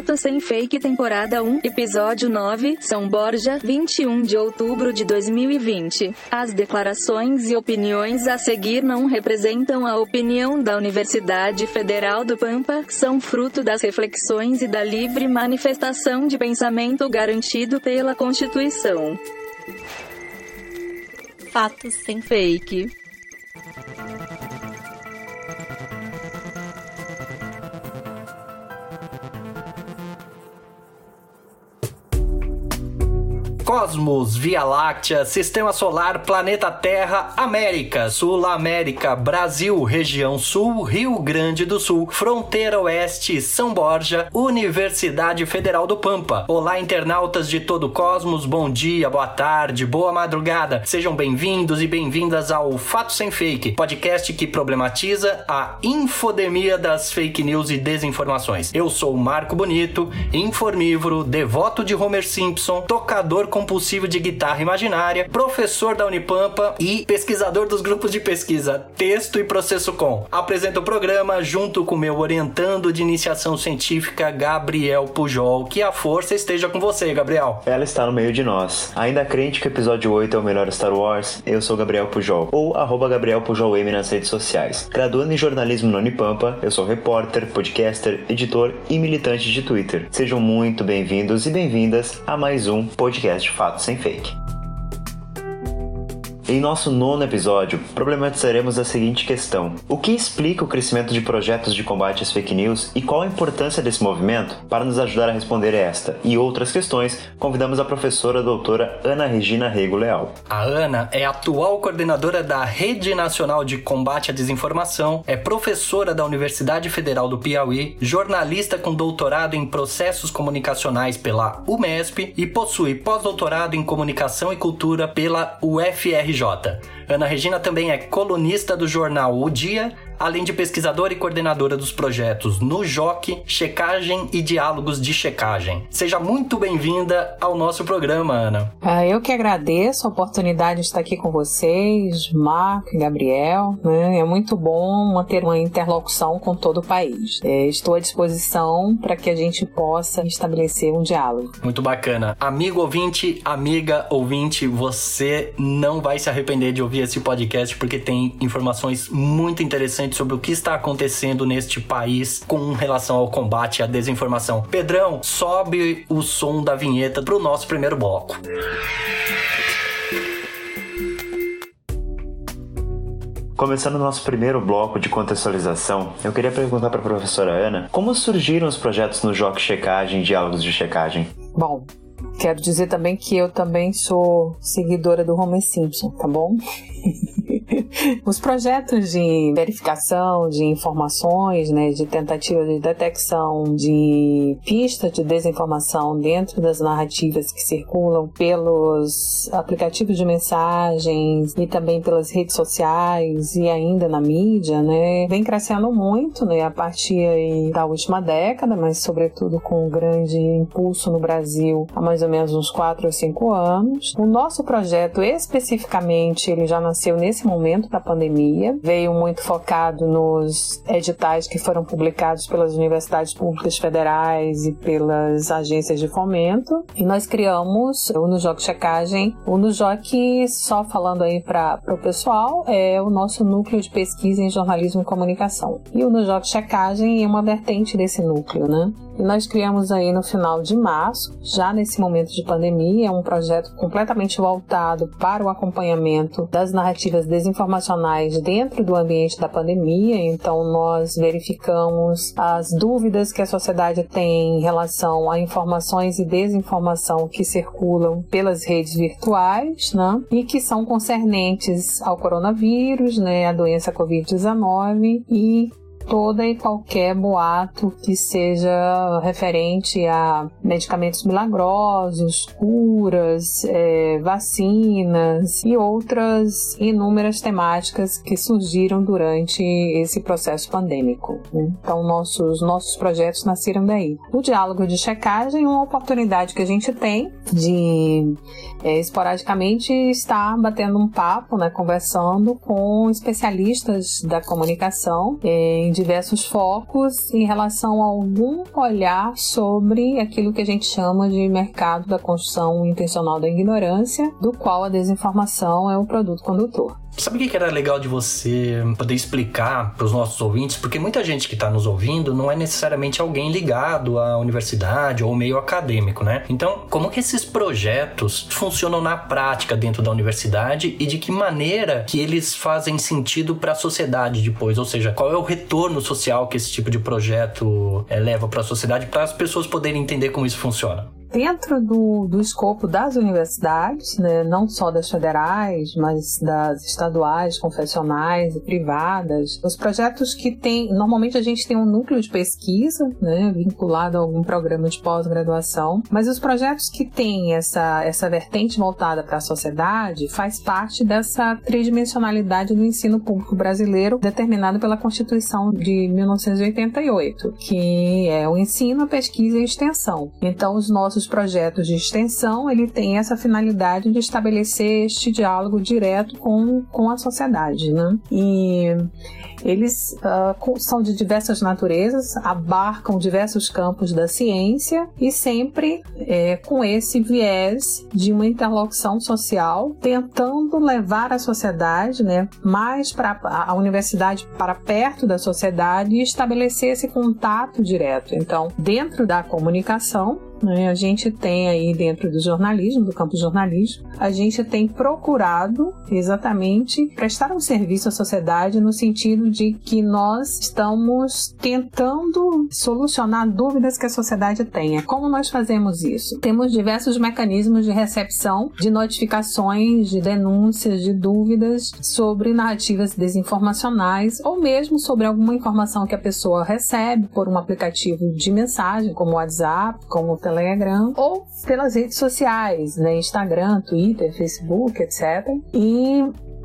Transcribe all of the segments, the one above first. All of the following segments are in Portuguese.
Fato Sem Fake Temporada 1, Episódio 9, São Borja, 21 de outubro de 2020. As declarações e opiniões a seguir não representam a opinião da Universidade Federal do Pampa, são fruto das reflexões e da livre manifestação de pensamento garantido pela Constituição. Fatos sem fake. Cosmos, Via Láctea, Sistema Solar, Planeta Terra, América, Sul América, Brasil, Região Sul, Rio Grande do Sul, Fronteira Oeste, São Borja, Universidade Federal do Pampa. Olá, internautas de todo o cosmos, bom dia, boa tarde, boa madrugada. Sejam bem-vindos e bem-vindas ao Fato Sem Fake, podcast que problematiza a infodemia das fake news e desinformações. Eu sou Marco Bonito, informívoro, devoto de Homer Simpson, tocador com compulsivo de guitarra imaginária, professor da Unipampa e pesquisador dos grupos de pesquisa Texto e Processo Com. Apresento o programa junto com meu orientando de iniciação científica, Gabriel Pujol. Que a força esteja com você, Gabriel. Ela está no meio de nós. Ainda crente que o episódio 8 é o melhor Star Wars, eu sou Gabriel Pujol, ou arroba Gabriel Pujol M nas redes sociais. Graduando em jornalismo na Unipampa, eu sou repórter, podcaster, editor e militante de Twitter. Sejam muito bem-vindos e bem-vindas a mais um podcast de fato sem fake. Em nosso nono episódio, problematizaremos a seguinte questão: O que explica o crescimento de projetos de combate às fake news e qual a importância desse movimento? Para nos ajudar a responder esta e outras questões, convidamos a professora doutora Ana Regina Rego Leal. A Ana é atual coordenadora da Rede Nacional de Combate à Desinformação, é professora da Universidade Federal do Piauí, jornalista com doutorado em processos comunicacionais pela UMESP e possui pós-doutorado em comunicação e cultura pela UFRJ. Ana Regina também é colunista do jornal O Dia além de pesquisadora e coordenadora dos projetos no JOC, Checagem e Diálogos de Checagem. Seja muito bem-vinda ao nosso programa, Ana. Ah, eu que agradeço a oportunidade de estar aqui com vocês, Marco e Gabriel. Né? É muito bom manter uma interlocução com todo o país. É, estou à disposição para que a gente possa estabelecer um diálogo. Muito bacana. Amigo ouvinte, amiga ouvinte, você não vai se arrepender de ouvir esse podcast porque tem informações muito interessantes sobre o que está acontecendo neste país com relação ao combate à desinformação. Pedrão, sobe o som da vinheta para o nosso primeiro bloco. Começando o nosso primeiro bloco de contextualização, eu queria perguntar para a professora Ana como surgiram os projetos no JOC Checagem e Diálogos de Checagem. Bom, quero dizer também que eu também sou seguidora do Homer Simpson, tá bom? Os projetos de verificação de informações, né, de tentativa de detecção de pistas de desinformação dentro das narrativas que circulam pelos aplicativos de mensagens e também pelas redes sociais e ainda na mídia, né, vem crescendo muito, né, a partir da última década, mas sobretudo com um grande impulso no Brasil há mais ou menos uns 4 ou 5 anos. O nosso projeto especificamente, ele já nasceu nesse momento da pandemia, veio muito focado nos editais que foram publicados pelas universidades públicas federais e pelas agências de fomento. E nós criamos o Nujoc Checagem. O Nujoc, só falando aí para o pessoal, é o nosso núcleo de pesquisa em jornalismo e comunicação. E o Nujoc Checagem é uma vertente desse núcleo, né? Nós criamos aí no final de março, já nesse momento de pandemia, é um projeto completamente voltado para o acompanhamento das narrativas desinformacionais dentro do ambiente da pandemia. Então, nós verificamos as dúvidas que a sociedade tem em relação a informações e desinformação que circulam pelas redes virtuais, né? E que são concernentes ao coronavírus, né? A doença Covid-19 e toda e qualquer boato que seja referente a medicamentos milagrosos, curas, é, vacinas e outras inúmeras temáticas que surgiram durante esse processo pandêmico. Então, nossos, nossos projetos nasceram daí. O diálogo de checagem é uma oportunidade que a gente tem de é, esporadicamente estar batendo um papo, né, conversando com especialistas da comunicação é, em diversos focos em relação a algum olhar sobre aquilo que a gente chama de mercado da construção intencional da ignorância, do qual a desinformação é o produto condutor. Sabe o que era legal de você poder explicar para os nossos ouvintes? Porque muita gente que está nos ouvindo não é necessariamente alguém ligado à universidade ou meio acadêmico, né? Então, como que esses projetos funcionam na prática dentro da universidade e de que maneira que eles fazem sentido para a sociedade depois? Ou seja, qual é o retorno social que esse tipo de projeto é, leva para a sociedade para as pessoas poderem entender como isso funciona? Dentro do, do escopo das universidades, né, não só das federais, mas das estaduais, confessionais e privadas, os projetos que tem, normalmente a gente tem um núcleo de pesquisa, né, vinculado a algum programa de pós-graduação, mas os projetos que têm essa, essa vertente voltada para a sociedade faz parte dessa tridimensionalidade do ensino público brasileiro determinado pela Constituição de 1988, que é o ensino, a pesquisa e a extensão. Então, os nossos nossos projetos de extensão, ele tem essa finalidade de estabelecer este diálogo direto com, com a sociedade, né? E eles uh, são de diversas naturezas, abarcam diversos campos da ciência e sempre é, com esse viés de uma interlocução social, tentando levar a sociedade né, mais para a universidade para perto da sociedade e estabelecer esse contato direto. Então, dentro da comunicação, né? A gente tem aí dentro do jornalismo, do campo jornalismo, a gente tem procurado exatamente prestar um serviço à sociedade no sentido de que nós estamos tentando solucionar dúvidas que a sociedade tenha. Como nós fazemos isso? Temos diversos mecanismos de recepção de notificações, de denúncias, de dúvidas sobre narrativas desinformacionais ou mesmo sobre alguma informação que a pessoa recebe por um aplicativo de mensagem, como o WhatsApp, como o Telegram, ou pelas redes sociais, né? Instagram, Twitter, Facebook, etc. E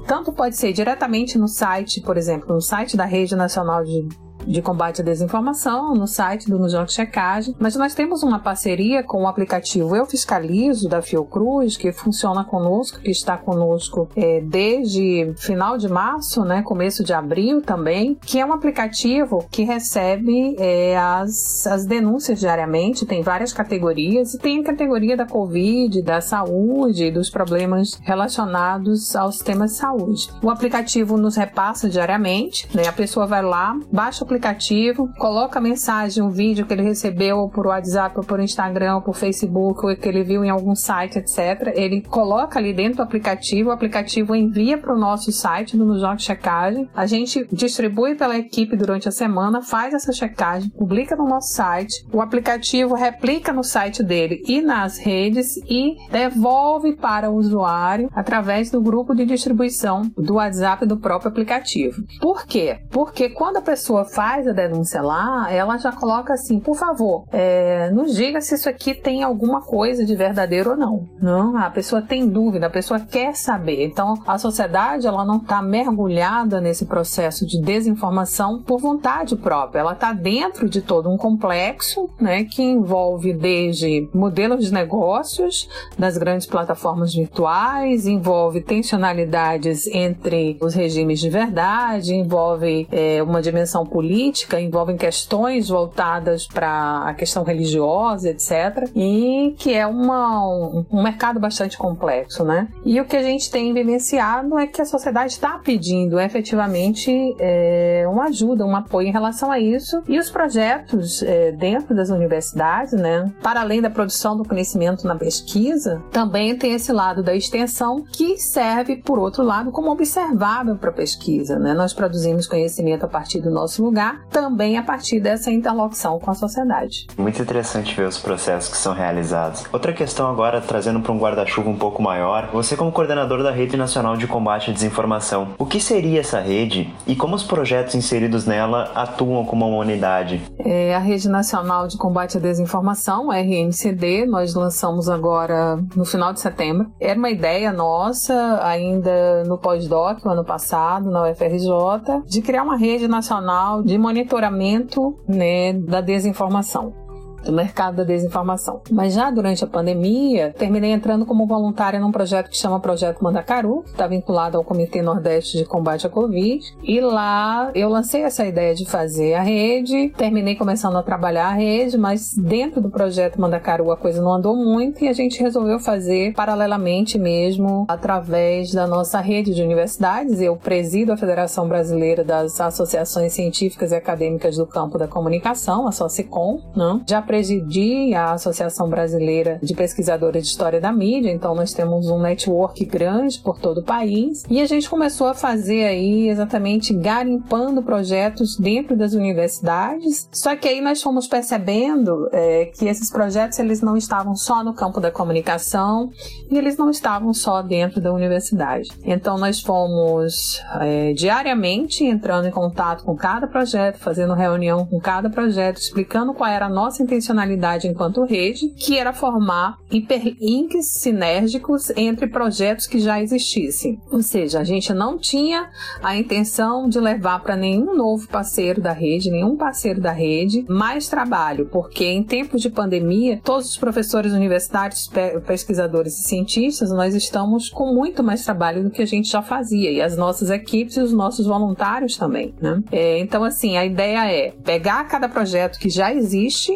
tanto pode ser diretamente no site, por exemplo, no site da Rede Nacional de de combate à desinformação no site do Nujok Checagem, mas nós temos uma parceria com o aplicativo Eu Fiscalizo da Fiocruz, que funciona conosco, que está conosco é, desde final de março, né, começo de abril também, que é um aplicativo que recebe é, as, as denúncias diariamente, tem várias categorias, e tem a categoria da Covid, da saúde, dos problemas relacionados aos temas de saúde. O aplicativo nos repassa diariamente, né, a pessoa vai lá, baixa o aplicativo, coloca a mensagem, um vídeo que ele recebeu por WhatsApp, ou por Instagram, ou por Facebook, ou que ele viu em algum site, etc. Ele coloca ali dentro do aplicativo, o aplicativo envia para o nosso site do Nujoc Checagem. A gente distribui pela equipe durante a semana, faz essa checagem, publica no nosso site. O aplicativo replica no site dele e nas redes e devolve para o usuário através do grupo de distribuição do WhatsApp do próprio aplicativo. Por quê? Porque quando a pessoa faz faz a denúncia lá, ela já coloca assim, por favor, é, nos diga se isso aqui tem alguma coisa de verdadeiro ou não. Não, a pessoa tem dúvida, a pessoa quer saber. Então, a sociedade ela não está mergulhada nesse processo de desinformação por vontade própria. Ela está dentro de todo um complexo, né, que envolve desde modelos de negócios das grandes plataformas virtuais, envolve tensionalidades entre os regimes de verdade, envolve é, uma dimensão política política, envolvem questões voltadas para a questão religiosa, etc. E que é uma, um, mercado bastante complexo, né? E o que a gente tem vivenciado é que a sociedade está pedindo efetivamente é, uma ajuda, um apoio em relação a isso. E os projetos é, dentro das universidades, né, para além da produção do conhecimento na pesquisa, também tem esse lado da extensão que serve, por outro lado, como observável para a pesquisa. Né? Nós produzimos conhecimento a partir do nosso lugar também a partir dessa interlocução com a sociedade. Muito interessante ver os processos que são realizados. Outra questão agora, trazendo para um guarda-chuva um pouco maior, você como coordenador da Rede Nacional de Combate à Desinformação, o que seria essa rede e como os projetos inseridos nela atuam como uma unidade? É a Rede Nacional de Combate à Desinformação, RNCD, nós lançamos agora no final de setembro. Era uma ideia nossa, ainda no pós-doc, ano passado, na UFRJ, de criar uma rede nacional de monitoramento né, da desinformação. Do mercado da desinformação. Mas já durante a pandemia, terminei entrando como voluntária num projeto que chama Projeto Mandacaru, que está vinculado ao Comitê Nordeste de Combate à Covid. E lá eu lancei essa ideia de fazer a rede, terminei começando a trabalhar a rede, mas dentro do projeto Mandacaru a coisa não andou muito e a gente resolveu fazer paralelamente mesmo através da nossa rede de universidades. Eu presido a Federação Brasileira das Associações Científicas e Acadêmicas do Campo da Comunicação, a SOCICOM, né? já presidi a Associação Brasileira de Pesquisadores de História da Mídia, então nós temos um network grande por todo o país e a gente começou a fazer aí exatamente garimpando projetos dentro das universidades. Só que aí nós fomos percebendo é, que esses projetos eles não estavam só no campo da comunicação e eles não estavam só dentro da universidade. Então nós fomos é, diariamente entrando em contato com cada projeto, fazendo reunião com cada projeto, explicando qual era a nossa intencionalidade enquanto rede, que era formar hiperlinks sinérgicos entre projetos que já existissem. Ou seja, a gente não tinha a intenção de levar para nenhum novo parceiro da rede, nenhum parceiro da rede, mais trabalho, porque em tempos de pandemia, todos os professores universitários, pesquisadores e cientistas, nós estamos com muito mais trabalho do que a gente já fazia, e as nossas equipes e os nossos voluntários também. Né? É, então, assim, a ideia é pegar cada projeto que já existe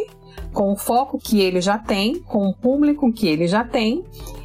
com o foco que ele já tem, com o público que ele já tem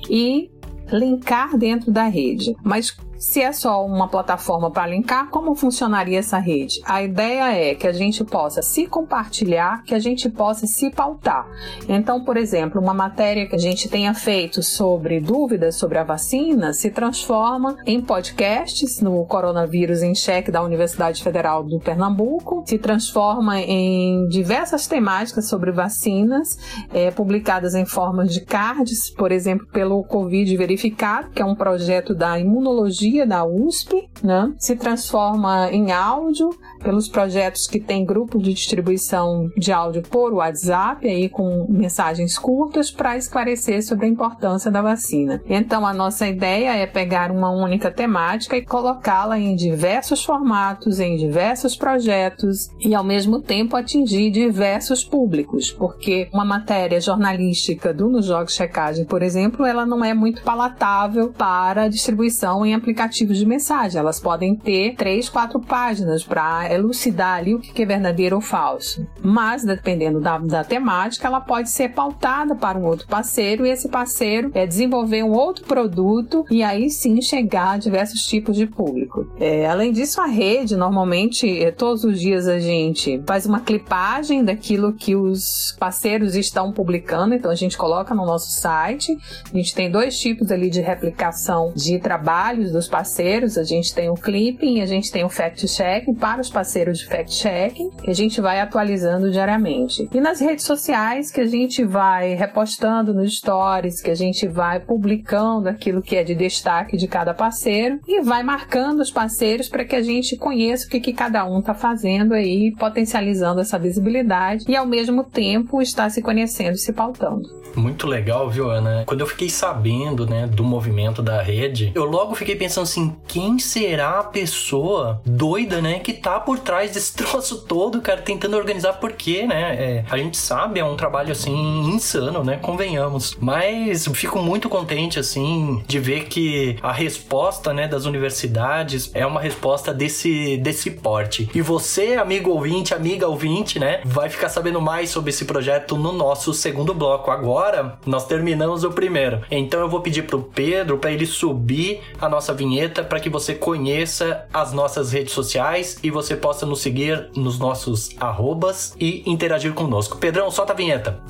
e linkar dentro da rede. Mas se é só uma plataforma para linkar, como funcionaria essa rede? A ideia é que a gente possa se compartilhar, que a gente possa se pautar. Então, por exemplo, uma matéria que a gente tenha feito sobre dúvidas sobre a vacina se transforma em podcasts no Coronavírus em Cheque da Universidade Federal do Pernambuco, se transforma em diversas temáticas sobre vacinas, é, publicadas em formas de cards, por exemplo, pelo Covid Verificado, que é um projeto da imunologia da USP, né? se transforma em áudio pelos projetos que tem grupo de distribuição de áudio por WhatsApp, aí com mensagens curtas para esclarecer sobre a importância da vacina. Então, a nossa ideia é pegar uma única temática e colocá-la em diversos formatos, em diversos projetos e, ao mesmo tempo, atingir diversos públicos, porque uma matéria jornalística do Nos Jogos Checagem, por exemplo, ela não é muito palatável para distribuição em aplicativos aplicativos de mensagem. Elas podem ter três, quatro páginas para elucidar ali o que é verdadeiro ou falso. Mas, dependendo da, da temática, ela pode ser pautada para um outro parceiro e esse parceiro é desenvolver um outro produto e aí sim chegar a diversos tipos de público. É, além disso, a rede, normalmente, é, todos os dias a gente faz uma clipagem daquilo que os parceiros estão publicando, então a gente coloca no nosso site. A gente tem dois tipos ali de replicação de trabalhos dos parceiros, a gente tem o clipping, a gente tem o fact-checking para os parceiros de fact-checking, que a gente vai atualizando diariamente. E nas redes sociais, que a gente vai repostando nos stories, que a gente vai publicando aquilo que é de destaque de cada parceiro e vai marcando os parceiros para que a gente conheça o que, que cada um está fazendo aí, potencializando essa visibilidade e ao mesmo tempo está se conhecendo se pautando. Muito legal, viu, Ana? Quando eu fiquei sabendo, né, do movimento da rede, eu logo fiquei pensando assim, quem será a pessoa doida, né, que tá por trás desse troço todo, cara, tentando organizar porque, né? É, a gente sabe, é um trabalho assim insano, né? Convenhamos. Mas fico muito contente assim de ver que a resposta, né, das universidades é uma resposta desse desse porte. E você, amigo ouvinte, amiga ouvinte, né, vai ficar sabendo mais sobre esse projeto no nosso segundo bloco. Agora, nós terminamos o primeiro. Então eu vou pedir pro Pedro para ele subir a nossa vinheta para que você conheça as nossas redes sociais e você possa nos seguir nos nossos arrobas e interagir conosco. Pedrão, solta a vinheta.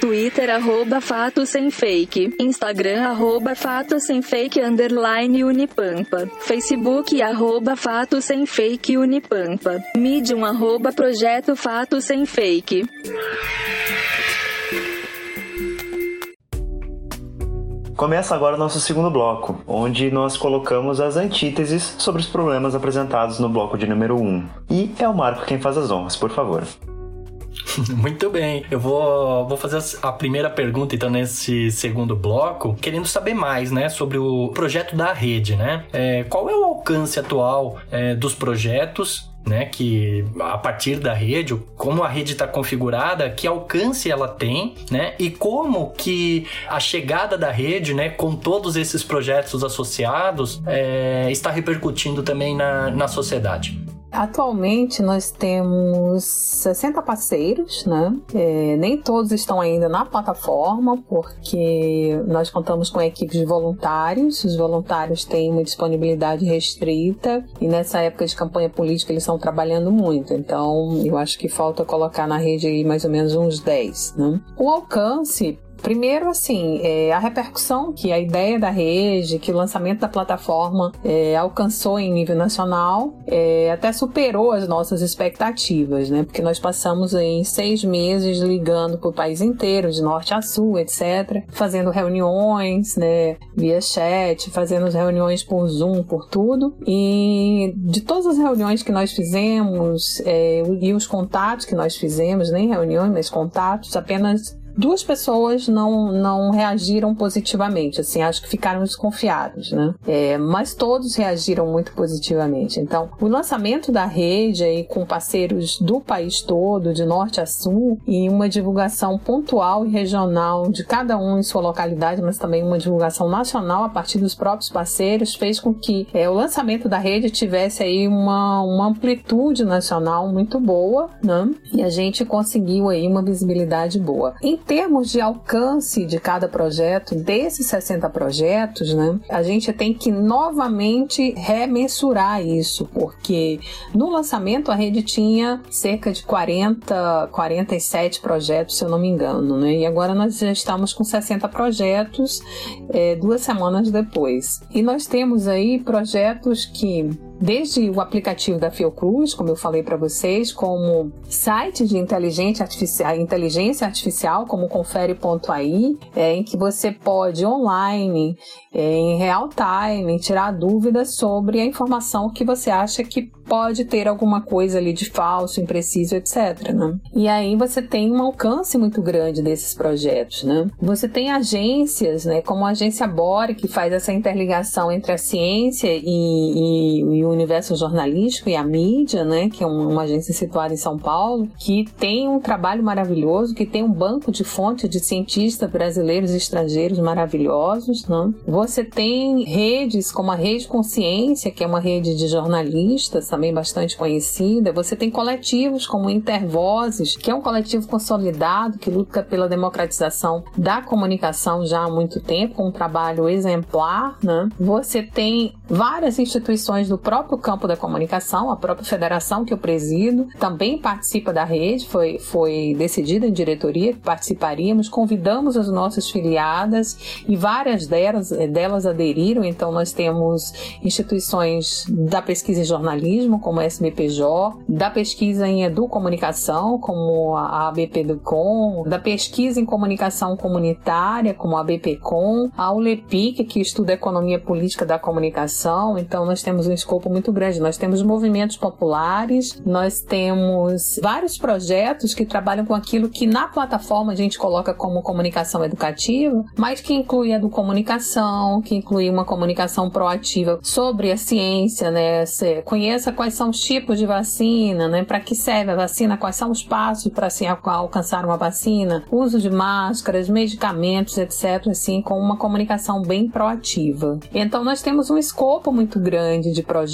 Twitter, arroba Fato Sem Fake. Instagram, arroba Fato Sem Fake, underline Unipampa. Facebook, arroba Fato Sem Fake Unipampa. Medium, arroba Projeto Fato Sem Fake. Começa agora nosso segundo bloco, onde nós colocamos as antíteses sobre os problemas apresentados no bloco de número 1. E é o Marco quem faz as honras, por favor. Muito bem, eu vou, vou fazer a primeira pergunta então nesse segundo bloco, querendo saber mais, né, sobre o projeto da rede, né? É, qual é o alcance atual é, dos projetos né? Que a partir da rede, como a rede está configurada, que alcance ela tem, né? E como que a chegada da rede, né, com todos esses projetos associados, é, está repercutindo também na, na sociedade. Atualmente nós temos 60 parceiros, né? É, nem todos estão ainda na plataforma, porque nós contamos com equipes de voluntários. Os voluntários têm uma disponibilidade restrita e nessa época de campanha política eles estão trabalhando muito. Então eu acho que falta colocar na rede aí mais ou menos uns 10. Né? O alcance Primeiro, assim, é, a repercussão que a ideia da rede, que o lançamento da plataforma é, alcançou em nível nacional, é, até superou as nossas expectativas, né? Porque nós passamos em seis meses ligando para o país inteiro, de norte a sul, etc., fazendo reuniões, né, via chat, fazendo reuniões por Zoom, por tudo. E de todas as reuniões que nós fizemos é, e os contatos que nós fizemos, nem reuniões, mas contatos, apenas duas pessoas não, não reagiram positivamente, assim, acho que ficaram desconfiados, né? É, mas todos reagiram muito positivamente. Então, o lançamento da rede aí com parceiros do país todo, de norte a sul, e uma divulgação pontual e regional de cada um em sua localidade, mas também uma divulgação nacional a partir dos próprios parceiros, fez com que é, o lançamento da rede tivesse aí uma, uma amplitude nacional muito boa, né? E a gente conseguiu aí uma visibilidade boa. Em termos de alcance de cada projeto, desses 60 projetos, né, a gente tem que novamente remensurar isso, porque no lançamento a rede tinha cerca de 40, 47 projetos, se eu não me engano, né, e agora nós já estamos com 60 projetos é, duas semanas depois. E nós temos aí projetos que desde o aplicativo da Fiocruz, como eu falei para vocês, como site de inteligência artificial, inteligência artificial como confere.ai, é, em que você pode online, é, em real time, tirar dúvidas sobre a informação que você acha que pode ter alguma coisa ali de falso, impreciso, etc. Né? E aí você tem um alcance muito grande desses projetos. Né? Você tem agências, né, como a agência Bore, que faz essa interligação entre a ciência e, e, e o universo jornalístico e a mídia, né, que é uma agência situada em São Paulo, que tem um trabalho maravilhoso, que tem um banco de fontes de cientistas brasileiros e estrangeiros maravilhosos. Né? Você tem redes como a Rede Consciência, que é uma rede de jornalistas também bastante conhecida. Você tem coletivos como Intervozes, que é um coletivo consolidado que luta pela democratização da comunicação já há muito tempo, com um trabalho exemplar. Né? Você tem várias instituições do próprio campo da comunicação, a própria federação que eu presido também participa da rede, foi, foi decidida em diretoria que participaríamos, convidamos as nossas filiadas e várias delas, delas aderiram, então nós temos instituições da pesquisa em jornalismo, como a SBPJ, da pesquisa em educomunicação, como a ABPDUCOM, da pesquisa em comunicação comunitária, como a ABPCOM, a ULEPIC, que estuda economia política da comunicação, então nós temos um escopo muito grande. Nós temos movimentos populares, nós temos vários projetos que trabalham com aquilo que na plataforma a gente coloca como comunicação educativa, mas que inclui a do comunicação, que inclui uma comunicação proativa sobre a ciência, né? Você conheça quais são os tipos de vacina, né? Para que serve a vacina, quais são os passos para se alcançar uma vacina, uso de máscaras, medicamentos, etc. Assim, com uma comunicação bem proativa. Então nós temos um escopo muito grande de projetos,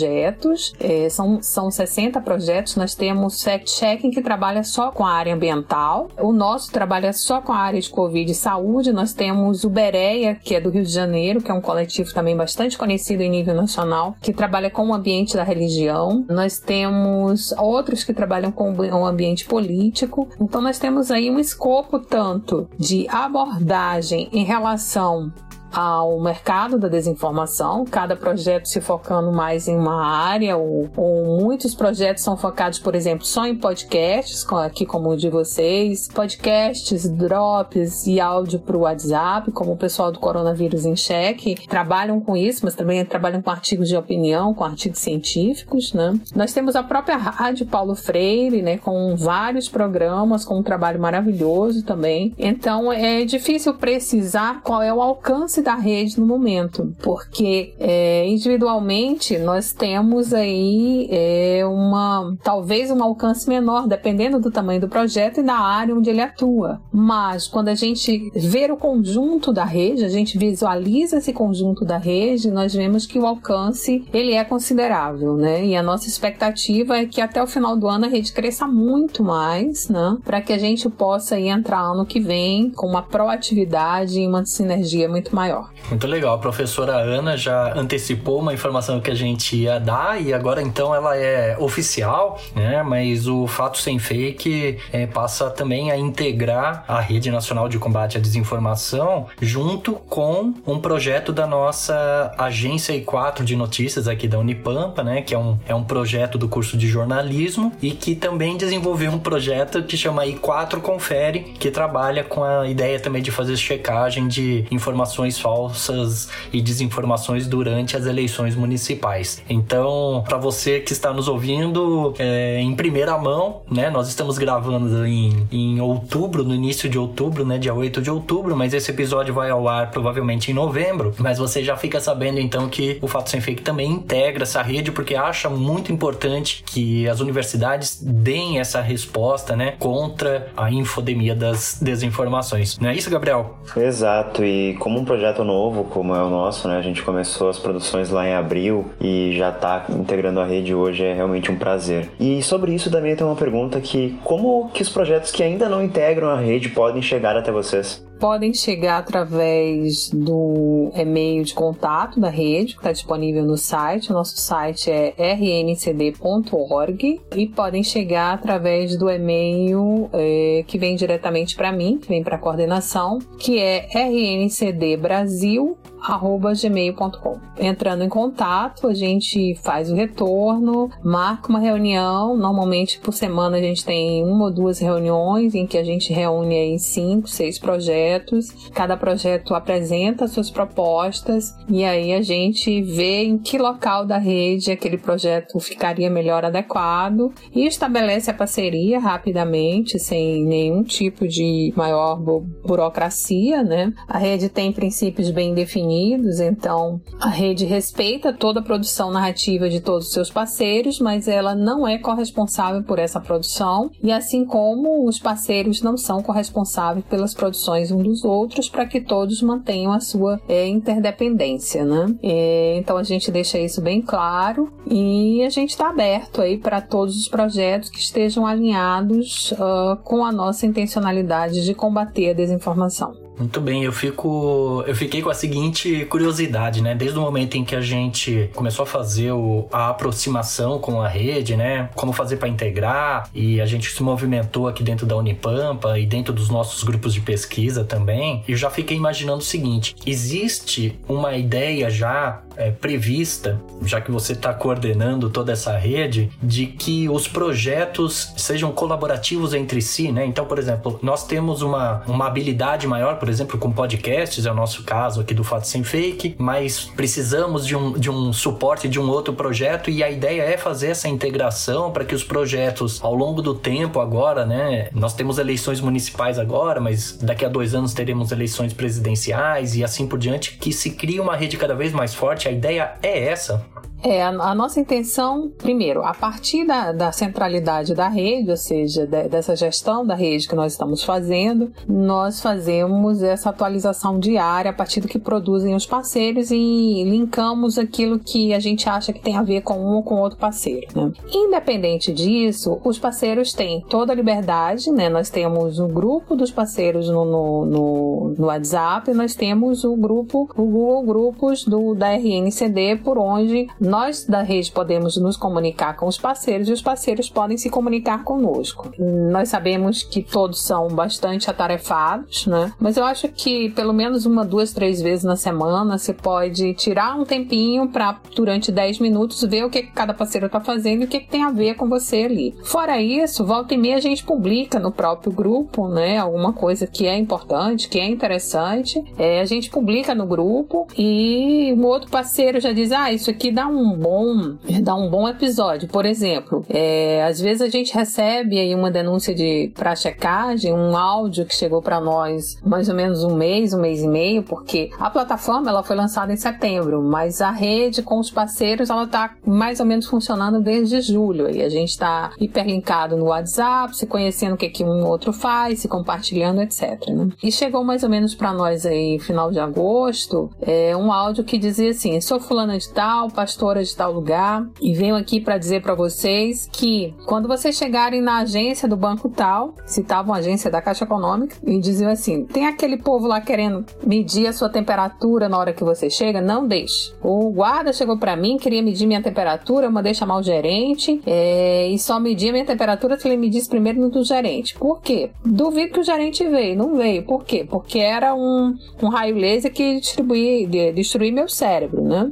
é, são, são 60 projetos, nós temos Fact Checking que trabalha só com a área ambiental, o nosso trabalha só com a área de Covid e saúde, nós temos o Bereia, que é do Rio de Janeiro, que é um coletivo também bastante conhecido em nível nacional, que trabalha com o ambiente da religião, nós temos outros que trabalham com o ambiente político, então nós temos aí um escopo tanto de abordagem em relação ao mercado da desinformação, cada projeto se focando mais em uma área, ou, ou, muitos projetos são focados, por exemplo, só em podcasts, aqui como o de vocês, podcasts, drops e áudio para o WhatsApp, como o pessoal do Coronavírus em Cheque, trabalham com isso, mas também trabalham com artigos de opinião, com artigos científicos, né? Nós temos a própria Rádio Paulo Freire, né, com vários programas, com um trabalho maravilhoso também. Então é difícil precisar qual é o alcance da rede no momento, porque é, individualmente nós temos aí é, uma talvez um alcance menor, dependendo do tamanho do projeto e da área onde ele atua. Mas quando a gente vê o conjunto da rede, a gente visualiza esse conjunto da rede, nós vemos que o alcance ele é considerável, né? E a nossa expectativa é que até o final do ano a rede cresça muito mais, né? Para que a gente possa entrar ano que vem com uma proatividade e uma sinergia muito maior. Muito legal. A professora Ana já antecipou uma informação que a gente ia dar e agora então ela é oficial, né? Mas o fato sem fake é, passa também a integrar a Rede Nacional de Combate à Desinformação junto com um projeto da nossa agência I4 de notícias aqui da Unipampa, né? Que é um, é um projeto do curso de jornalismo e que também desenvolveu um projeto que chama I4 Confere, que trabalha com a ideia também de fazer checagem de informações falsas e desinformações durante as eleições municipais. Então, para você que está nos ouvindo é, em primeira mão, né? Nós estamos gravando em, em outubro, no início de outubro, né? Dia 8 de outubro, mas esse episódio vai ao ar provavelmente em novembro. Mas você já fica sabendo então que o Fato Sem Fake também integra essa rede porque acha muito importante que as universidades deem essa resposta, né? Contra a infodemia das desinformações. Não é isso, Gabriel? Exato, e como um projeto novo, como é o nosso, né? A gente começou as produções lá em abril e já está integrando a rede hoje, é realmente um prazer. E sobre isso também tem uma pergunta que como que os projetos que ainda não integram a rede podem chegar até vocês? Podem chegar através do e-mail de contato da rede, que está disponível no site. O nosso site é rncd.org e podem chegar através do e-mail é, que vem diretamente para mim, que vem para a coordenação, que é rncdbrasil gmail.com. Entrando em contato, a gente faz o retorno, marca uma reunião. Normalmente por semana a gente tem uma ou duas reuniões em que a gente reúne aí cinco, seis projetos. Cada projeto apresenta suas propostas e aí a gente vê em que local da rede aquele projeto ficaria melhor adequado e estabelece a parceria rapidamente, sem nenhum tipo de maior burocracia, né? A rede tem princípios bem definidos definidos, então a rede respeita toda a produção narrativa de todos os seus parceiros, mas ela não é corresponsável por essa produção, e assim como os parceiros não são corresponsáveis pelas produções um dos outros, para que todos mantenham a sua é, interdependência, né? É, então a gente deixa isso bem claro e a gente está aberto aí para todos os projetos que estejam alinhados uh, com a nossa intencionalidade de combater a desinformação. Muito bem, eu fico. Eu fiquei com a seguinte curiosidade, né? Desde o momento em que a gente começou a fazer o, a aproximação com a rede, né? Como fazer para integrar, e a gente se movimentou aqui dentro da Unipampa e dentro dos nossos grupos de pesquisa também, eu já fiquei imaginando o seguinte: existe uma ideia já é, prevista, já que você está coordenando toda essa rede, de que os projetos sejam colaborativos entre si, né? Então, por exemplo, nós temos uma, uma habilidade maior, por exemplo, com podcasts, é o nosso caso aqui do Fato Sem Fake, mas precisamos de um, de um suporte de um outro projeto e a ideia é fazer essa integração para que os projetos, ao longo do tempo agora, né? Nós temos eleições municipais agora, mas daqui a dois anos teremos eleições presidenciais e assim por diante, que se cria uma rede cada vez mais forte a ideia é essa? É, a, nossa intenção, primeiro, a partir da, da centralidade da rede, ou seja, de, dessa gestão da rede que nós estamos fazendo, nós fazemos essa atualização diária a partir do que produzem os parceiros e linkamos aquilo que a gente acha que tem a ver com um ou com outro parceiro. Né? Independente disso, os parceiros têm toda a liberdade, né? Nós temos o grupo dos parceiros no, no, no, no WhatsApp, nós temos o grupo, o Google Grupos do, da RNCD, por onde nós da rede podemos nos comunicar com os parceiros e os parceiros podem se comunicar conosco. Nós sabemos que todos são bastante atarefados, né? Mas eu acho que pelo menos uma, duas, três vezes na semana você pode tirar um tempinho para durante 10 minutos ver o que cada parceiro está fazendo e o que tem a ver com você ali. Fora isso, volta e meia a gente publica no próprio grupo, né? Alguma coisa que é importante, que é interessante. É, a gente publica no grupo e um outro parceiro já diz: Ah, isso aqui dá um bom, dá um bom episódio. Por exemplo, é, às vezes a gente recebe aí uma denúncia de para checagem, um áudio que chegou para nós mais ou menos um mês, um mês e meio, porque a plataforma ela foi lançada em setembro, mas a rede com os parceiros ela está mais ou menos funcionando desde julho. E a gente está hiperlinkado no WhatsApp, se conhecendo o que, que um outro faz, se compartilhando, etc. Né? E chegou mais ou menos para nós aí, final de agosto, é, um áudio que dizia assim: sou fulana de tal, pastora de tal lugar, e venho aqui para dizer para vocês que quando vocês chegarem na agência do banco tal, citavam a agência da Caixa Econômica, e diziam assim: tem aquele povo lá querendo medir a sua temperatura na hora que você chega? Não deixe. O guarda chegou para mim, queria medir minha temperatura, eu mandei chamar o gerente, é, e só media minha temperatura se ele medisse primeiro no do gerente. Por quê? Duvido que o gerente veio, não veio. Por quê? Porque era um, um raio laser que distribuía, destruía meu cérebro, né?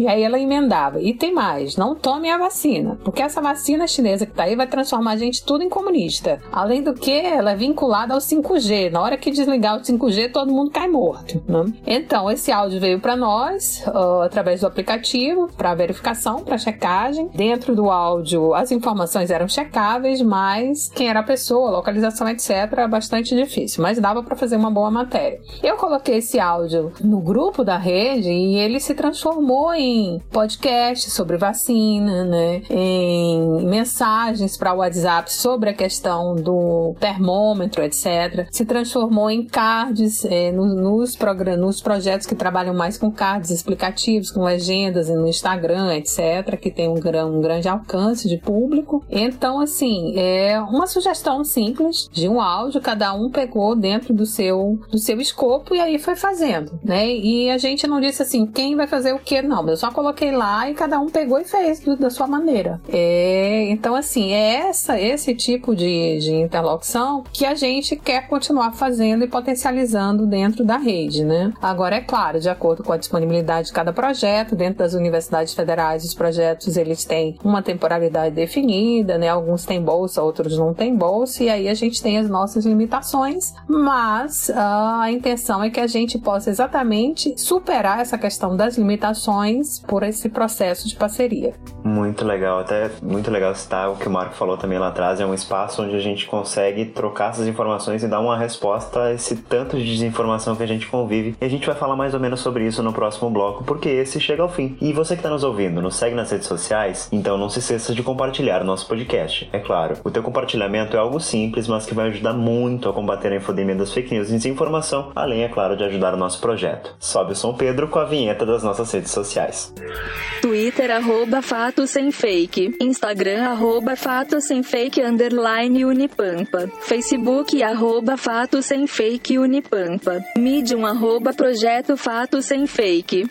E aí ela emendava. E tem mais, não tome a vacina, porque essa vacina chinesa que tá aí vai transformar a gente tudo em comunista. Além do que, ela é vinculada ao 5G. Na hora que desligar o 5G, todo mundo cai morto, né? Então, esse áudio veio para nós uh, através do aplicativo para verificação, para checagem. Dentro do áudio, as informações eram checáveis, mas quem era a pessoa, localização, etc, era bastante difícil, mas dava para fazer uma boa matéria. Eu coloquei esse áudio no grupo da rede e ele se transformou em podcast sobre vacina, né? Em mensagens para o WhatsApp sobre a questão do termômetro, etc. Se transformou em cards é, nos, nos, nos projetos que trabalham mais com cards explicativos, com legendas no Instagram, etc., que tem um, um grande alcance de público. Então, assim, é uma sugestão simples de um áudio, cada um pegou dentro do seu, do seu escopo e aí foi fazendo, né? E a gente não disse assim, quem vai fazer o que, não. Eu só coloquei lá e cada um pegou e fez do, da sua maneira. É, então, assim, é essa, esse tipo de, de interlocução que a gente quer continuar fazendo e potencializando dentro da rede, né? Agora, é claro, de acordo com a disponibilidade de cada projeto, dentro das universidades federais, os projetos eles têm uma temporalidade definida, né? Alguns têm bolsa, outros não têm bolsa, e aí a gente tem as nossas limitações, mas uh, a intenção é que a gente possa exatamente superar essa questão das limitações por esse processo de parceria. Muito legal, até muito legal citar o que o Marco falou também lá atrás, é um espaço onde a gente consegue trocar essas informações e dar uma resposta a esse tanto de desinformação que a gente convive. E a gente vai falar mais ou menos sobre isso no próximo bloco, porque esse chega ao fim. E você que está nos ouvindo, nos segue nas redes sociais, então não se esqueça de compartilhar nosso podcast. É claro, o teu compartilhamento é algo simples, mas que vai ajudar muito a combater a infodemia das fake news e desinformação, além, é claro, de ajudar o nosso projeto. Sobe o São Pedro com a vinheta das nossas redes sociais. Twitter, arroba Fato Sem Fake. Instagram, arroba Fato Sem Fake, underline Unipampa. Facebook, arroba Fato Sem Fake Unipampa. Medium, arroba Projeto Fato Sem Fake.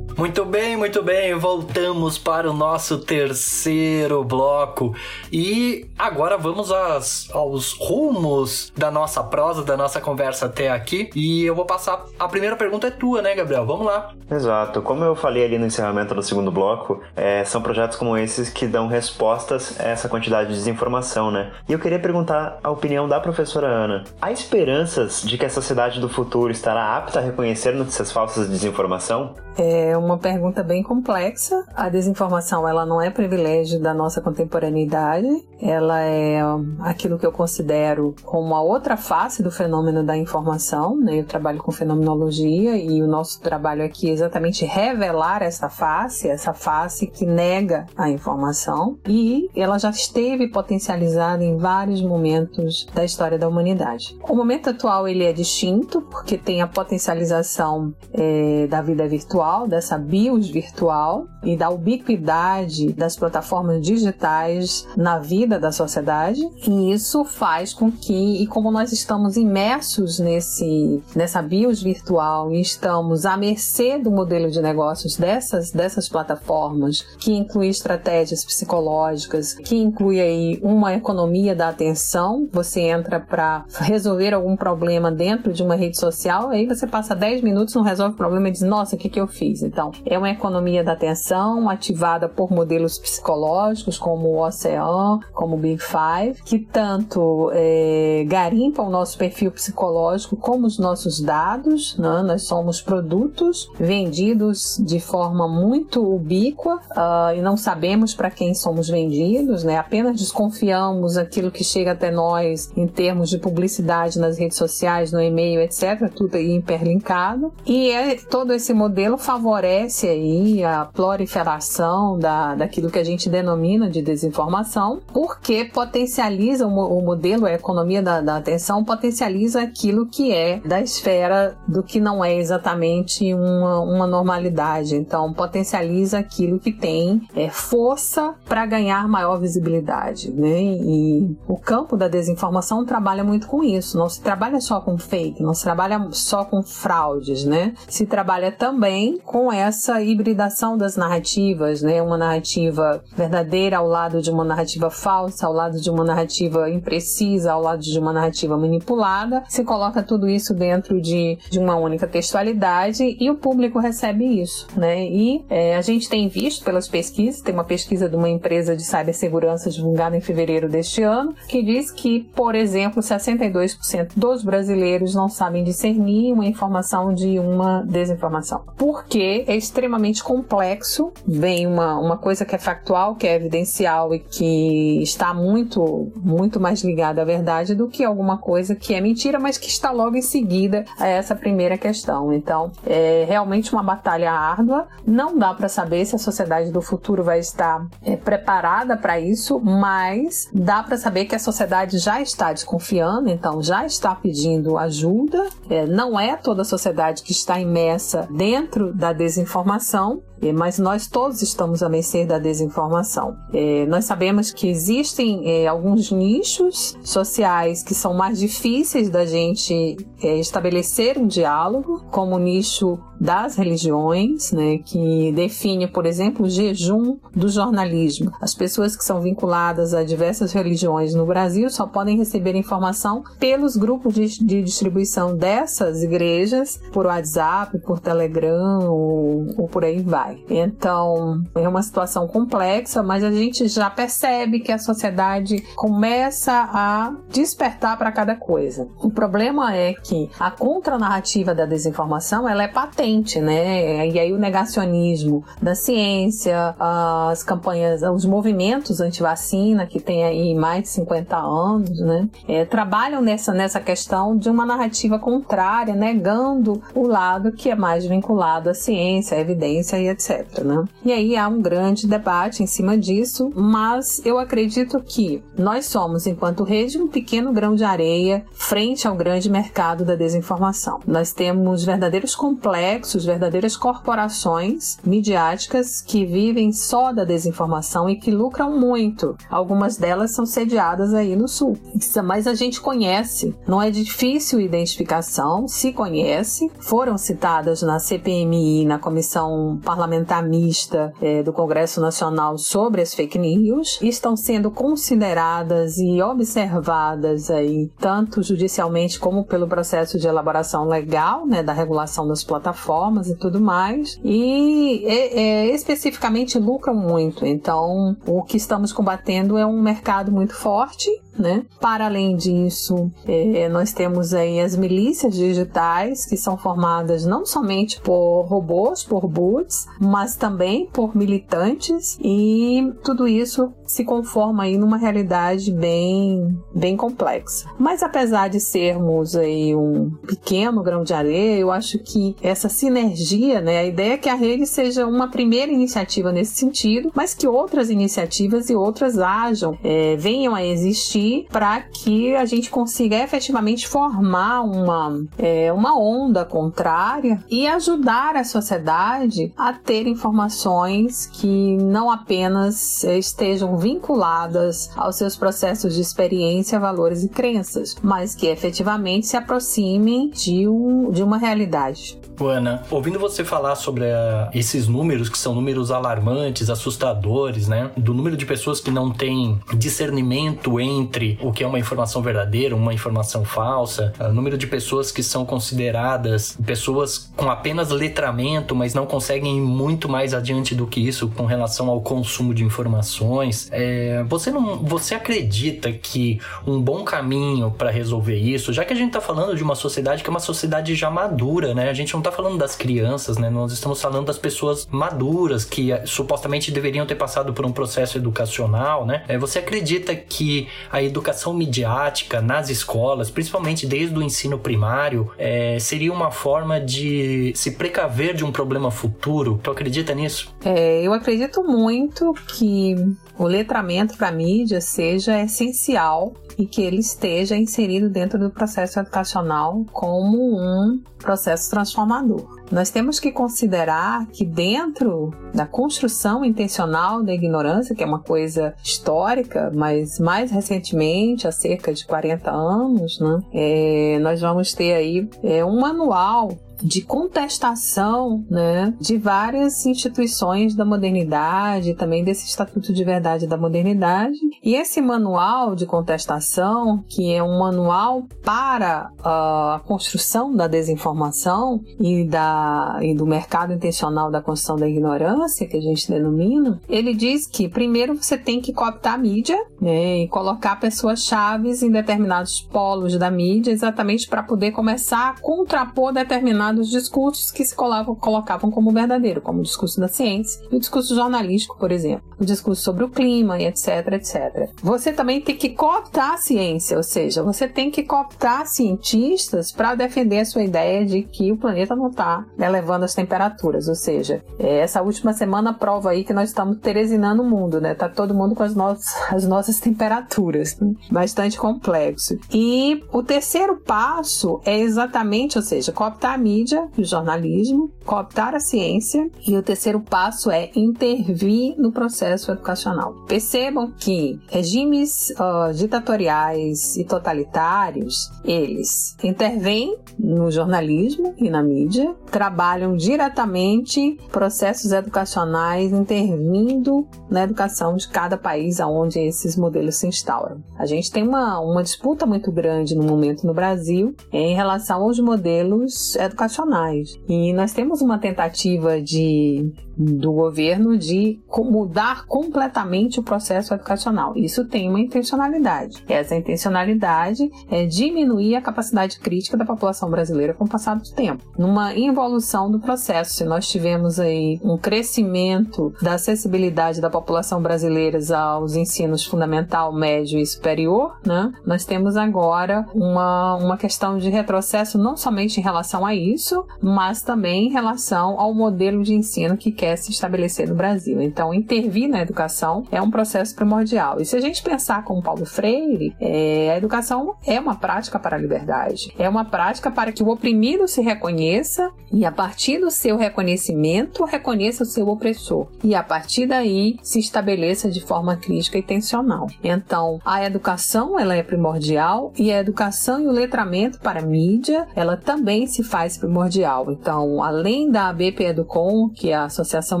Muito bem, muito bem. Voltamos para o nosso terceiro bloco e agora vamos às, aos rumos da nossa prosa, da nossa conversa até aqui. E eu vou passar. A primeira pergunta é tua, né, Gabriel? Vamos lá. Exato. Como eu falei ali no encerramento do segundo bloco, é, são projetos como esses que dão respostas a essa quantidade de desinformação, né? E eu queria perguntar a opinião da professora Ana. Há esperanças de que a sociedade do futuro estará apta a reconhecer notícias falsas de desinformação? É uma pergunta bem complexa. A desinformação ela não é privilégio da nossa contemporaneidade, ela é aquilo que eu considero como a outra face do fenômeno da informação. Né? Eu trabalho com fenomenologia e o nosso trabalho aqui é exatamente revelar essa face, essa face que nega a informação e ela já esteve potencializada em vários momentos da história da humanidade. O momento atual ele é distinto porque tem a potencialização é, da vida virtual, dessa bios virtual e da ubiquidade das plataformas digitais na vida da sociedade. E isso faz com que, e como nós estamos imersos nesse, nessa bios virtual e estamos à mercê do modelo de negócios dessas, dessas plataformas, que inclui estratégias psicológicas, que inclui aí uma economia da atenção, você entra para resolver algum problema dentro de uma rede social, aí você passa 10 minutos, não resolve o problema e diz, nossa, o que, que eu fiz? Então, Então, é uma economia da atenção ativada por modelos psicológicos como o Ocean, como o Big Five, que tanto é, garimpa o nosso perfil psicológico como os nossos dados. Né? Nós somos produtos vendidos de forma muito ubíqua uh, e não sabemos para quem somos vendidos, né? apenas desconfiamos aquilo que chega até nós em termos de publicidade nas redes sociais, no e-mail, etc. Tudo aí hiperlinkado. E é, todo esse modelo favorece aí a proliferação da, daquilo que a gente denomina de desinformação, porque potencializa o, o modelo, a economia da, da atenção, potencializa aquilo que é da esfera do que não é exatamente uma, uma normalidade. Então, potencializa aquilo que tem é, força para ganhar maior visibilidade. Né? E o campo da desinformação trabalha muito com isso. Não se trabalha só com fake, não se trabalha só com fraudes, né? Se trabalha também com essa hibridação das narrativas, né? Uma narrativa verdadeira ao lado de uma narrativa falsa, ao lado de uma narrativa imprecisa, ao lado de uma narrativa manipulada. Se coloca tudo isso dentro de, de uma única textualidade e o público recebe isso, né? E é, a gente tem visto pelas pesquisas, tem uma pesquisa de uma empresa de cibersegurança divulgada em fevereiro deste ano, que diz que, por exemplo, 62% dos brasileiros não sabem discernir uma informação de uma desinformação. Porque é extremamente complexo, vem uma, uma coisa que é factual, que é evidencial e que está muito, muito mais ligada à verdade do que alguma coisa que é mentira, mas que está logo em seguida a essa primeira questão. Então, é realmente uma batalha árdua. Não dá para saber se a sociedade do futuro vai estar é, preparada para isso, mas dá para saber que a sociedade já está desconfiando, então já está pedindo ajuda. É, não é toda a sociedade que está imersa dentro da desinformação, mas nós todos estamos à mercê da desinformação. É, nós sabemos que existem é, alguns nichos sociais que são mais difíceis da gente é, estabelecer um diálogo, como o nicho das religiões, né, que define, por exemplo, o jejum do jornalismo. As pessoas que são vinculadas a diversas religiões no Brasil só podem receber informação pelos grupos de, de distribuição dessas igrejas, por WhatsApp, por Telegram ou, ou por aí vai. Então, é uma situação complexa, mas a gente já percebe que a sociedade começa a despertar para cada coisa. O problema é que a contranarrativa da desinformação ela é patente né? E aí o negacionismo da ciência, as campanhas, os movimentos anti-vacina, que tem aí mais de 50 anos, né? É, trabalham nessa, nessa questão de uma narrativa contrária, negando o lado que é mais vinculado à ciência, à evidência e etc. Né? E aí há um grande debate em cima disso, mas eu acredito que nós somos, enquanto rede, um pequeno grão de areia frente ao grande mercado da desinformação. Nós temos verdadeiros complexos verdadeiras corporações midiáticas que vivem só da desinformação e que lucram muito. Algumas delas são sediadas aí no sul. Mas a gente conhece, não é difícil identificação, se conhece. Foram citadas na CPMI, na Comissão Parlamentar Mista é, do Congresso Nacional sobre as fake news, estão sendo consideradas e observadas aí, tanto judicialmente como pelo processo de elaboração legal, né, da regulação das plataformas plataformas e tudo mais, e é, é, especificamente lucram muito. Então, o que estamos combatendo é um mercado muito forte né? Para além disso, é, nós temos aí as milícias digitais que são formadas não somente por robôs, por bots, mas também por militantes e tudo isso se conforma aí numa realidade bem, bem complexa. Mas apesar de sermos aí um pequeno grão de areia, eu acho que essa sinergia, né, a ideia é que a rede seja uma primeira iniciativa nesse sentido, mas que outras iniciativas e outras hajam, é, venham a existir para que a gente consiga efetivamente formar uma, é, uma onda contrária e ajudar a sociedade a ter informações que não apenas estejam vinculadas aos seus processos de experiência, valores e crenças, mas que efetivamente se aproximem de, um, de uma realidade. Ana, ouvindo você falar sobre uh, esses números, que são números alarmantes, assustadores, né? Do número de pessoas que não têm discernimento entre o que é uma informação verdadeira, uma informação falsa, uh, número de pessoas que são consideradas pessoas com apenas letramento, mas não conseguem ir muito mais adiante do que isso com relação ao consumo de informações. É, você não, você acredita que um bom caminho para resolver isso, já que a gente está falando de uma sociedade que é uma sociedade já madura, né? A gente não está falando das crianças, né? Nós estamos falando das pessoas maduras que eh, supostamente deveriam ter passado por um processo educacional, né? É, você acredita que a educação midiática nas escolas, principalmente desde o ensino primário, é, seria uma forma de se precaver de um problema futuro? Tu acredita nisso? É, eu acredito muito que o letramento para mídia seja essencial e que ele esteja inserido dentro do processo educacional como um processo transformador. Nós temos que considerar que dentro da construção intencional da ignorância, que é uma coisa histórica, mas mais recentemente, há cerca de 40 anos, né, é, nós vamos ter aí é, um manual de contestação né, de várias instituições da modernidade, também desse Estatuto de Verdade da Modernidade. E esse manual de contestação, que é um manual para uh, a construção da desinformação e, da, e do mercado intencional da construção da ignorância, que a gente denomina, ele diz que primeiro você tem que cooptar a mídia né, e colocar pessoas-chave em determinados polos da mídia, exatamente para poder começar a contrapor determinados determinados discursos que se colocavam, colocavam como verdadeiro, como o discurso da ciência e o discurso jornalístico, por exemplo, o discurso sobre o clima e etc, etc. Você também tem que cooptar a ciência, ou seja, você tem que cooptar cientistas para defender a sua ideia de que o planeta não está elevando as temperaturas, ou seja, é, essa última semana prova aí que nós estamos teresinando o mundo, né? Tá todo mundo com as, nossas, as nossas temperaturas, né? bastante complexo. E o terceiro passo é exatamente, ou seja, cooptar a mídia mídia e o jornalismo, cooptar a ciência e o terceiro passo é intervir no processo educacional. Percebam que regimes uh, ditatoriais e totalitários, eles intervêm no jornalismo e na mídia, trabalham diretamente processos educacionais intervindo na educação de cada país aonde esses modelos se instauram. A gente tem uma, uma disputa muito grande no momento no Brasil em relação aos modelos educacionais educacionais. E nós temos uma tentativa de do governo de mudar completamente o processo educacional. Isso tem uma intencionalidade. Essa intencionalidade é diminuir a capacidade crítica da população brasileira com o passar do tempo. Numa involução do processo, se nós tivemos aí um crescimento da acessibilidade da população brasileira aos ensinos fundamental, médio e superior, né? Nós temos agora uma, uma questão de retrocesso não somente em relação a isso, mas também em relação ao modelo de ensino que quer se estabelecer no Brasil. Então, intervir na educação é um processo primordial. E se a gente pensar como Paulo Freire, é, a educação é uma prática para a liberdade, é uma prática para que o oprimido se reconheça e, a partir do seu reconhecimento, reconheça o seu opressor. E a partir daí se estabeleça de forma crítica e intencional. Então, a educação ela é primordial e a educação e o letramento para mídia ela também se faz primordial. Então, além da ABP Educom, que é a Associação Associação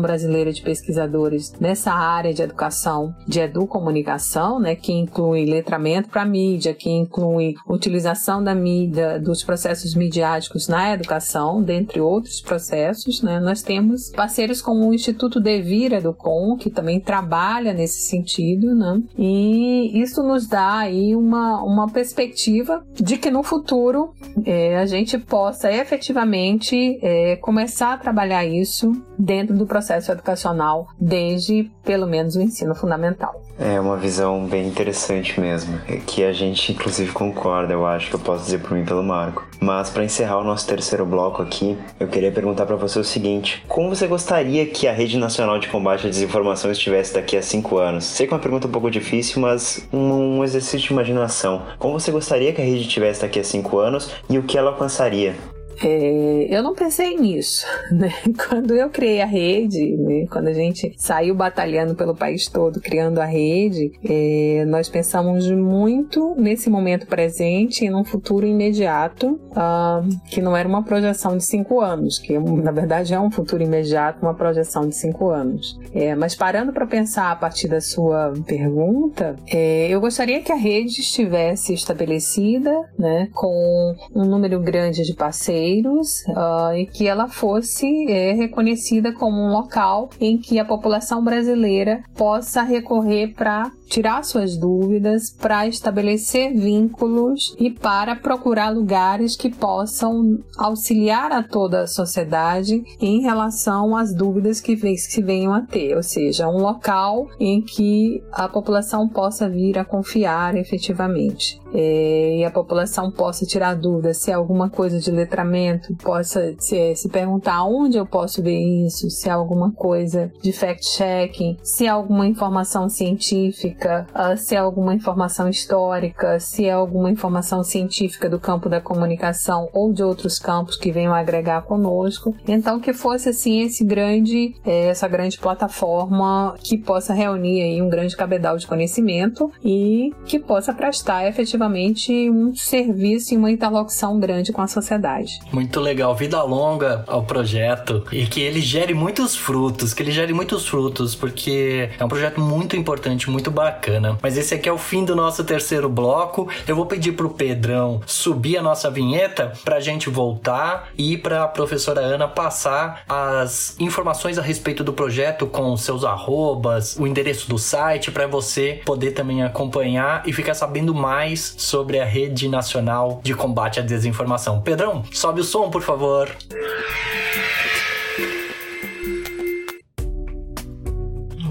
Brasileira de Pesquisadores nessa área de educação, de educomunicação, né, que inclui letramento para mídia, que inclui utilização da mídia, dos processos midiáticos na educação, dentre outros processos, né, nós temos parceiros como o Instituto Devir Educom, que também trabalha nesse sentido, né, e isso nos dá aí uma, uma perspectiva de que no futuro é, a gente possa efetivamente é, começar a trabalhar isso dentro do processo educacional desde pelo menos o ensino fundamental. É uma visão bem interessante mesmo, é que a gente inclusive concorda, eu acho que eu posso dizer por mim pelo Marco. Mas para encerrar o nosso terceiro bloco aqui, eu queria perguntar para você o seguinte: como você gostaria que a Rede Nacional de Combate à Desinformação estivesse daqui a cinco anos? Sei que é uma pergunta um pouco difícil, mas um, um exercício de imaginação. Como você gostaria que a rede estivesse daqui a cinco anos e o que ela alcançaria? É, eu não pensei nisso, né? Quando eu criei a rede, né? quando a gente saiu batalhando pelo país todo, criando a rede, é, nós pensamos muito nesse momento presente e num futuro imediato, uh, que não era uma projeção de cinco anos, que na verdade é um futuro imediato, uma projeção de cinco anos. É, mas parando para pensar a partir da sua pergunta, é, eu gostaria que a rede estivesse estabelecida, né, com um número grande de parceiros uh, e que ela fosse é, reconhecida como um local em que a população brasileira possa recorrer para tirar suas dúvidas, para estabelecer vínculos e para procurar lugares que possam auxiliar a toda a sociedade em relação às dúvidas que, se venham a ter, ou seja, um local em que a população possa vir a confiar efetivamente é, e a população possa tirar dúvidas se há alguma coisa de letramento, possa se, se perguntar onde eu posso ver isso, se há alguma coisa de fact-checking, se há alguma informação científica, uh, se há alguma informação histórica, se há alguma informação científica do campo da comunicação ou de outros campos que venham agregar conosco. Então que fosse assim esse grande, é, essa grande plataforma que possa reunir aí um grande cabedal de conhecimento e que possa prestar efetivamente efetivamente um serviço e uma interlocução grande com a sociedade. Muito legal, vida longa ao projeto e que ele gere muitos frutos, que ele gere muitos frutos, porque é um projeto muito importante, muito bacana. Mas esse aqui é o fim do nosso terceiro bloco. Eu vou pedir pro Pedrão subir a nossa vinheta pra gente voltar e pra professora Ana passar as informações a respeito do projeto com seus arrobas, o endereço do site para você poder também acompanhar e ficar sabendo mais sobre a Rede Nacional de Combate à Desinformação. Pedrão, sobe o som, por favor.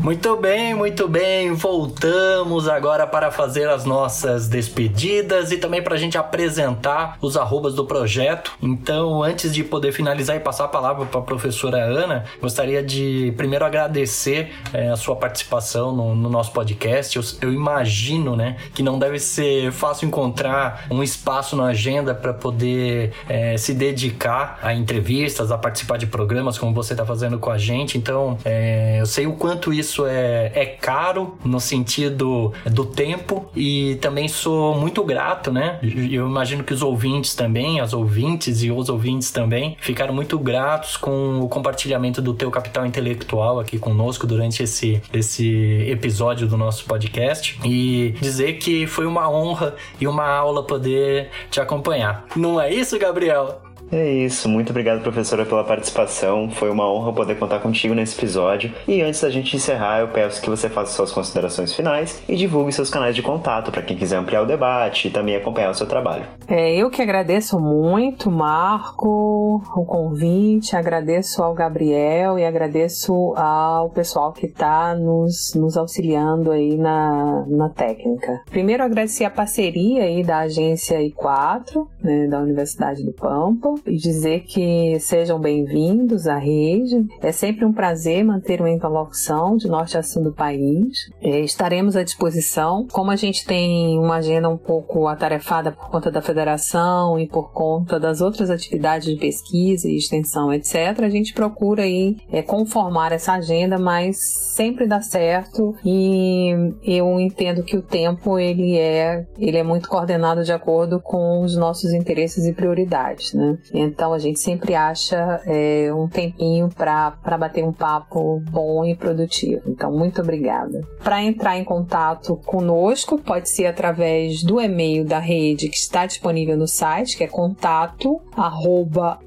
Muito bem, muito bem. Voltamos agora para fazer as nossas despedidas e também para a gente apresentar os arrobas do projeto. Então, antes de poder finalizar e passar a palavra para a professora Ana, gostaria de primeiro agradecer é, a sua participação no, no nosso podcast. Eu, eu, imagino, né, que não deve ser fácil encontrar um espaço na agenda para poder é, se dedicar a entrevistas, a participar de programas como você está fazendo com a gente. Então, é, eu sei o quanto isso isso é, é caro no sentido do tempo e também sou muito grato, né? Eu imagino que os ouvintes também, as ouvintes e os ouvintes também, ficaram muito gratos com o compartilhamento do teu capital intelectual aqui conosco durante esse, esse episódio do nosso podcast e dizer que foi uma honra e uma aula poder te acompanhar. Não é isso, Gabriel? É isso, muito obrigado, professora, pela participação. Foi uma honra poder contar contigo nesse episódio. E antes da gente encerrar, eu peço que você faça suas considerações finais e divulgue seus canais de contato para quem quiser ampliar o debate e também acompanhar o seu trabalho. É, eu que agradeço muito, Marco, o convite, agradeço ao Gabriel e agradeço ao pessoal que está nos, nos auxiliando aí na, na técnica. Primeiro, agradecer a parceria aí da agência I4, né, da Universidade do Pampa, e dizer que sejam bem-vindos à rede. É sempre um prazer manter uma interlocução de norte a sul do país. É, estaremos à disposição. Como a gente tem uma agenda um pouco atarefada por conta da federação e por conta das outras atividades de pesquisa e extensão, etc., a gente procura aí é, conformar essa agenda, mas sempre dá certo e eu entendo que o tempo ele é, ele é muito coordenado de acordo com os nossos interesses e prioridades, né? Então a gente sempre acha é, um tempinho para bater um papo bom e produtivo. Então, muito obrigada. Para entrar em contato conosco, pode ser através do e-mail da rede que está disponível no site, que é contato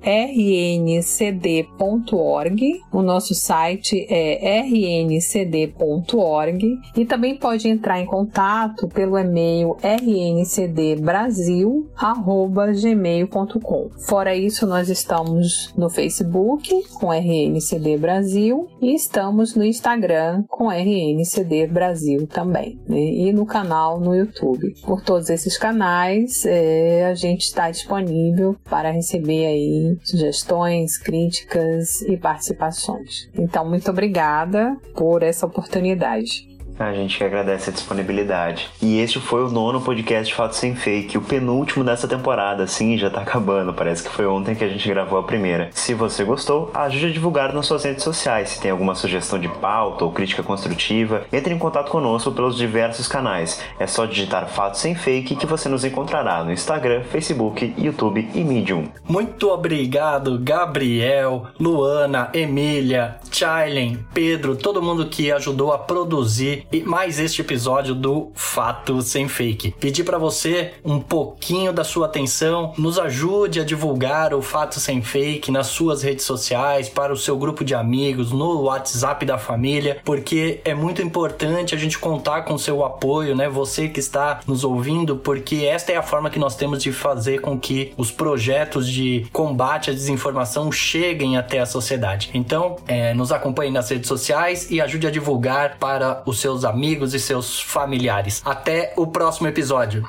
rncd.org. O nosso site é rncd.org e também pode entrar em contato pelo e-mail rncdbrasil@gmail.com. Fora isso, nós estamos no Facebook com RNCD Brasil e estamos no Instagram com RNCD Brasil também, né? e no canal no YouTube. Por todos esses canais, é, a gente está disponível para receber aí sugestões, críticas e participações. Então, muito obrigada por essa oportunidade. A gente que agradece a disponibilidade. E este foi o nono podcast Fato Sem Fake, o penúltimo dessa temporada. Sim, já tá acabando. Parece que foi ontem que a gente gravou a primeira. Se você gostou, ajude a divulgar nas suas redes sociais. Se tem alguma sugestão de pauta ou crítica construtiva, entre em contato conosco pelos diversos canais. É só digitar Fato Sem Fake que você nos encontrará no Instagram, Facebook, YouTube e Medium. Muito obrigado, Gabriel, Luana, Emília, Chailen, Pedro, todo mundo que ajudou a produzir mais este episódio do Fato Sem Fake. Pedir para você um pouquinho da sua atenção, nos ajude a divulgar o Fato Sem Fake nas suas redes sociais, para o seu grupo de amigos, no WhatsApp da família, porque é muito importante a gente contar com seu apoio, né? Você que está nos ouvindo, porque esta é a forma que nós temos de fazer com que os projetos de combate à desinformação cheguem até a sociedade. Então, é, nos acompanhe nas redes sociais e ajude a divulgar para os seus amigos e seus familiares. Até o próximo episódio.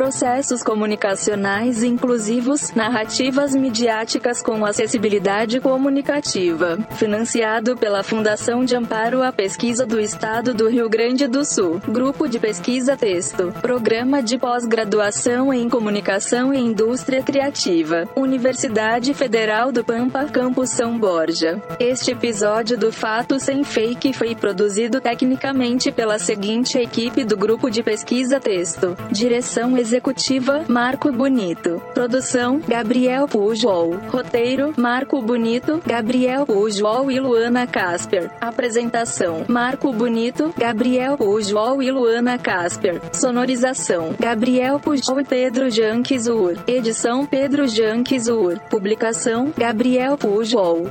Processos comunicacionais inclusivos, narrativas midiáticas com acessibilidade comunicativa. Financiado pela Fundação de Amparo à Pesquisa do Estado do Rio Grande do Sul. Grupo de Pesquisa Texto. Programa de Pós-Graduação em Comunicação e Indústria Criativa. Universidade Federal do Pampa, Campus São Borja. Este episódio do Fato Sem Fake foi produzido tecnicamente pela seguinte equipe do Grupo de Pesquisa Texto. Direção Executiva, Marco Bonito. Produção, Gabriel Pujol. Roteiro, Marco Bonito, Gabriel Pujol e Luana Casper. Apresentação, Marco Bonito, Gabriel Pujol e Luana Casper. Sonorização, Gabriel Pujol e Pedro Janquizur. Edição Pedro Janquizur. Publicação, Gabriel Pujol.